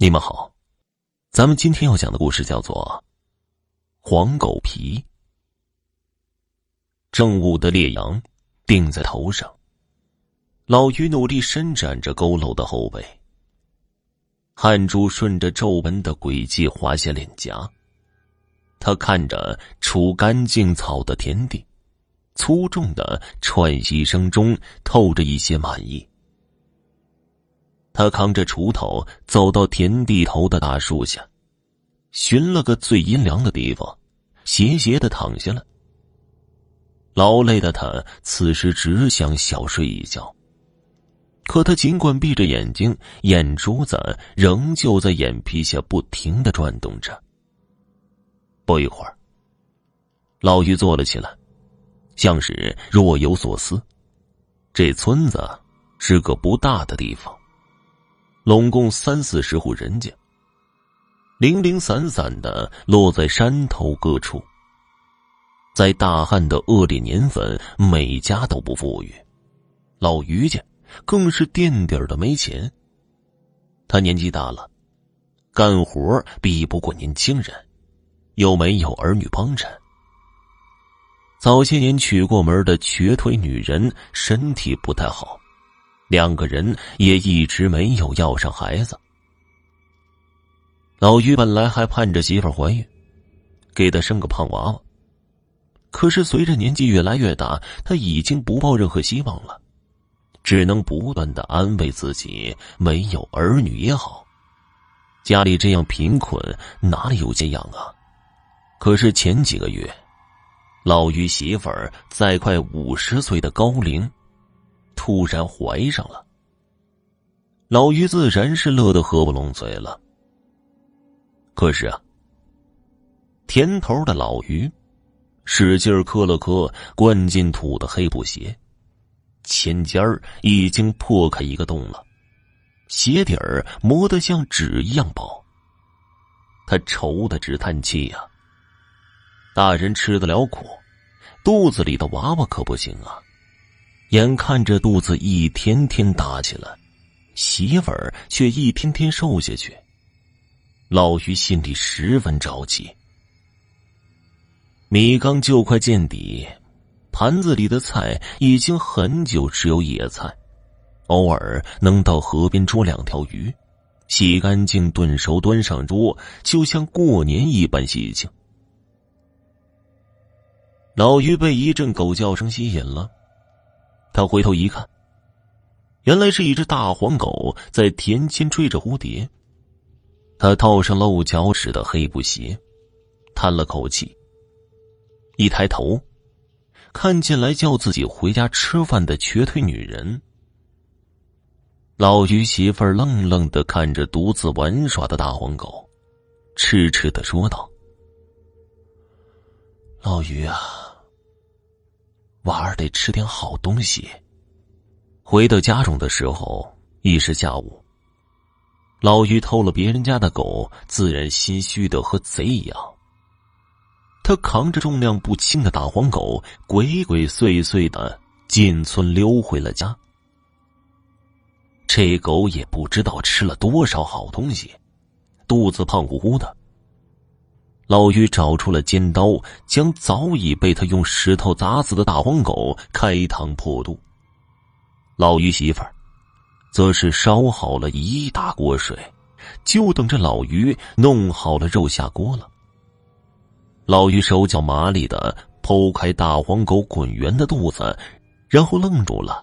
你们好，咱们今天要讲的故事叫做《黄狗皮》。正午的烈阳定在头上，老于努力伸展着佝偻的后背，汗珠顺着皱纹的轨迹滑下脸颊。他看着除干净草的田地，粗重的喘息声中透着一些满意。他扛着锄头走到田地头的大树下，寻了个最阴凉的地方，斜斜的躺下了。劳累的他此时只想小睡一觉。可他尽管闭着眼睛，眼珠子仍旧在眼皮下不停的转动着。不一会儿，老于坐了起来，像是若有所思。这村子是个不大的地方。拢共三四十户人家，零零散散的落在山头各处。在大旱的恶劣年份，每家都不富裕，老于家更是垫底的没钱。他年纪大了，干活比不过年轻人，又没有儿女帮衬。早些年娶过门的瘸腿女人身体不太好。两个人也一直没有要上孩子。老于本来还盼着媳妇怀孕，给他生个胖娃娃。可是随着年纪越来越大，他已经不抱任何希望了，只能不断的安慰自己：没有儿女也好，家里这样贫困，哪里有钱养啊？可是前几个月，老于媳妇儿在快五十岁的高龄。突然怀上了，老于自然是乐得合不拢嘴了。可是啊，田头的老于使劲磕了磕灌进土的黑布鞋，前尖儿已经破开一个洞了，鞋底儿磨得像纸一样薄。他愁的直叹气呀。大人吃得了苦，肚子里的娃娃可不行啊。眼看着肚子一天天大起来，媳妇儿却一天天瘦下去，老于心里十分着急。米缸就快见底，盘子里的菜已经很久只有野菜，偶尔能到河边捉两条鱼，洗干净炖熟端上桌，就像过年一般喜庆。老于被一阵狗叫声吸引了。他回头一看，原来是一只大黄狗在田间追着蝴蝶。他套上露脚趾的黑布鞋，叹了口气。一抬头，看见来叫自己回家吃饭的瘸腿女人。老于媳妇儿愣愣的看着独自玩耍的大黄狗，痴痴的说道：“老于啊。”得吃点好东西。回到家中的时候已是下午。老于偷了别人家的狗，自然心虚的和贼一样。他扛着重量不轻的大黄狗，鬼鬼祟祟的进村溜回了家。这狗也不知道吃了多少好东西，肚子胖乎乎的。老于找出了尖刀，将早已被他用石头砸死的大黄狗开膛破肚。老于媳妇儿，则是烧好了一大锅水，就等着老于弄好了肉下锅了。老于手脚麻利的剖开大黄狗滚圆的肚子，然后愣住了。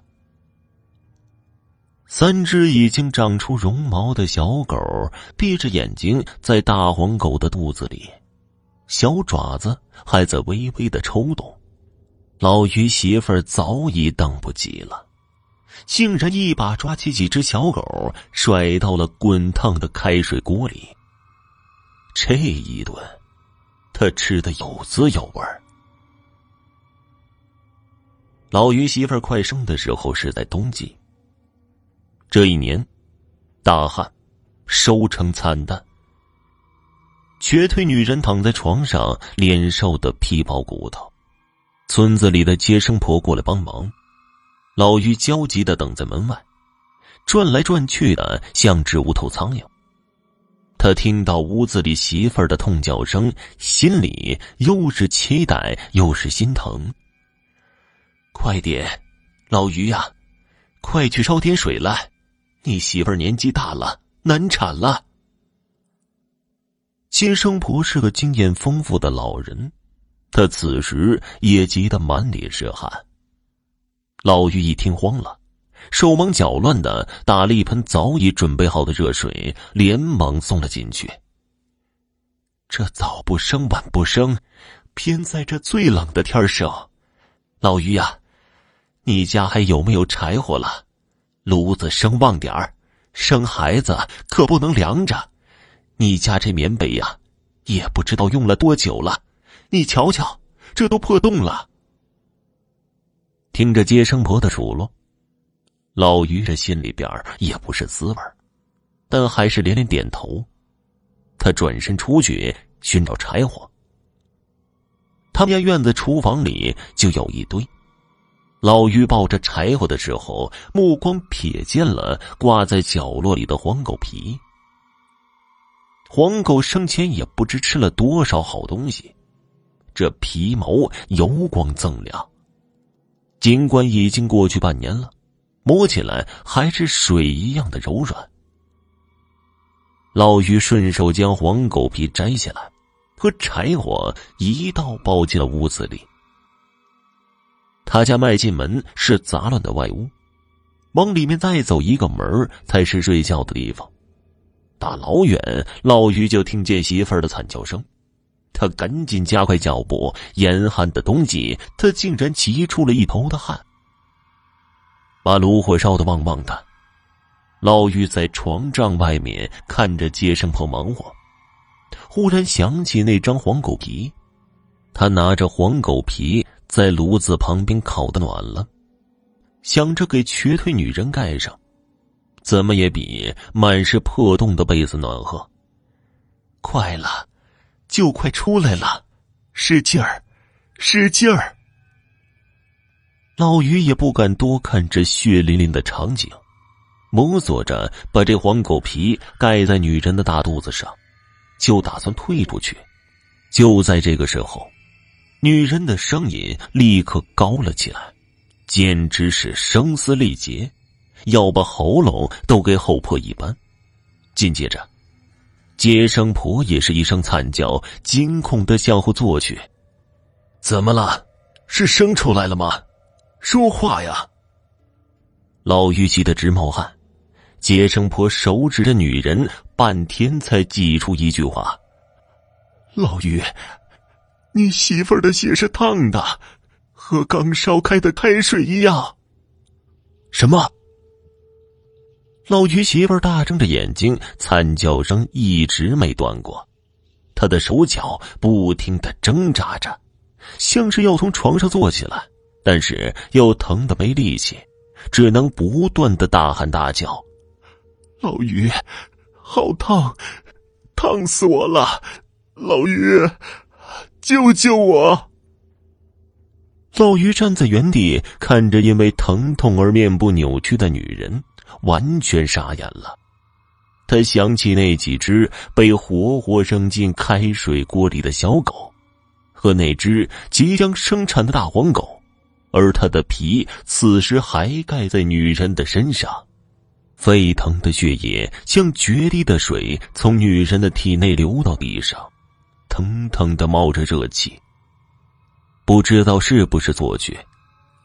三只已经长出绒毛的小狗闭着眼睛，在大黄狗的肚子里。小爪子还在微微的抽动，老于媳妇儿早已等不及了，竟然一把抓起几只小狗，甩到了滚烫的开水锅里。这一顿，他吃的有滋有味。老于媳妇儿快生的时候是在冬季。这一年，大旱，收成惨淡。瘸腿女人躺在床上，脸瘦的皮包骨头。村子里的接生婆过来帮忙，老于焦急的等在门外，转来转去的像只无头苍蝇。他听到屋子里媳妇儿的痛叫声，心里又是期待又是心疼。快点，老于呀，快去烧点水来，你媳妇儿年纪大了，难产了。接生婆是个经验丰富的老人，她此时也急得满脸是汗。老于一听慌了。手忙脚乱的打了一盆早已准备好的热水，连忙送了进去。这早不生晚不生，偏在这最冷的天生。老于呀，你家还有没有柴火了？炉子生旺点儿，生孩子可不能凉着。你家这棉被呀，也不知道用了多久了，你瞧瞧，这都破洞了。听着接生婆的数落。老于这心里边也不是滋味但还是连连点头。他转身出去寻找柴火。他们家院子厨房里就有一堆。老于抱着柴火的时候，目光瞥见了挂在角落里的黄狗皮。黄狗生前也不知吃了多少好东西，这皮毛油光锃亮。尽管已经过去半年了。摸起来还是水一样的柔软。老于顺手将黄狗皮摘下来，和柴火一道抱进了屋子里。他家迈进门是杂乱的外屋，往里面再走一个门才是睡觉的地方。大老远，老于就听见媳妇儿的惨叫声，他赶紧加快脚步。严寒的冬季，他竟然急出了一头的汗。把炉火烧得旺旺的，老于在床帐外面看着接生婆忙活，忽然想起那张黄狗皮，他拿着黄狗皮在炉子旁边烤的暖了，想着给瘸腿女人盖上，怎么也比满是破洞的被子暖和。快了，就快出来了，使劲儿，使劲儿。老于也不敢多看这血淋淋的场景，摸索着把这黄狗皮盖在女人的大肚子上，就打算退出去。就在这个时候，女人的声音立刻高了起来，简直是声嘶力竭，要把喉咙都给吼破一般。紧接着，接生婆也是一声惨叫，惊恐的向后坐去。怎么了？是生出来了吗？说话呀！老于急得直冒汗，接生婆手指着女人，半天才挤出一句话：“老于，你媳妇儿的血是烫的，和刚烧开的开水一样。”什么？老于媳妇儿大睁着眼睛，惨叫声一直没断过，他的手脚不停的挣扎着，像是要从床上坐起来。但是又疼的没力气，只能不断的大喊大叫：“老于，好烫，烫死我了！老于，救救我！”老于站在原地，看着因为疼痛而面部扭曲的女人，完全傻眼了。他想起那几只被活活扔进开水锅里的小狗，和那只即将生产的大黄狗。而他的皮此时还盖在女人的身上，沸腾的血液像决堤的水从女人的体内流到地上，腾腾的冒着热气。不知道是不是错觉，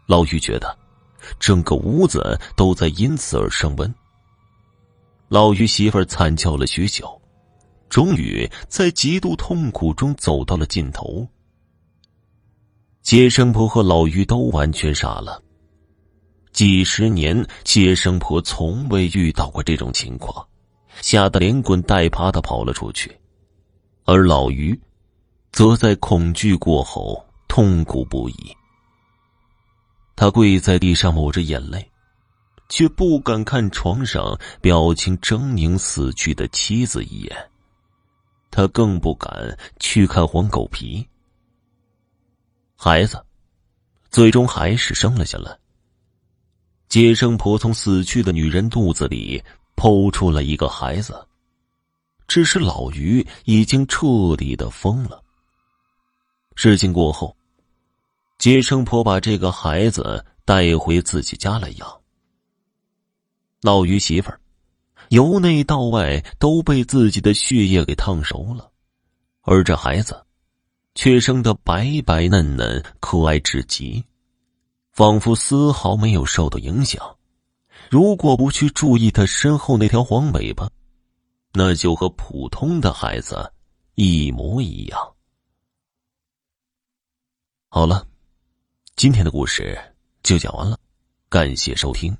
老于觉得整个屋子都在因此而升温。老于媳妇儿惨叫了许久，终于在极度痛苦中走到了尽头。接生婆和老于都完全傻了。几十年，接生婆从未遇到过这种情况，吓得连滚带爬的跑了出去。而老于，则在恐惧过后痛苦不已。他跪在地上抹着眼泪，却不敢看床上表情狰狞死去的妻子一眼。他更不敢去看黄狗皮。孩子，最终还是生了下来。接生婆从死去的女人肚子里剖出了一个孩子，只是老于已经彻底的疯了。事情过后，接生婆把这个孩子带回自己家来养。老于媳妇儿由内到外都被自己的血液给烫熟了，而这孩子却生得白白嫩嫩、可爱至极，仿佛丝毫没有受到影响。如果不去注意他身后那条黄尾巴，那就和普通的孩子一模一样。好了，今天的故事就讲完了，感谢收听。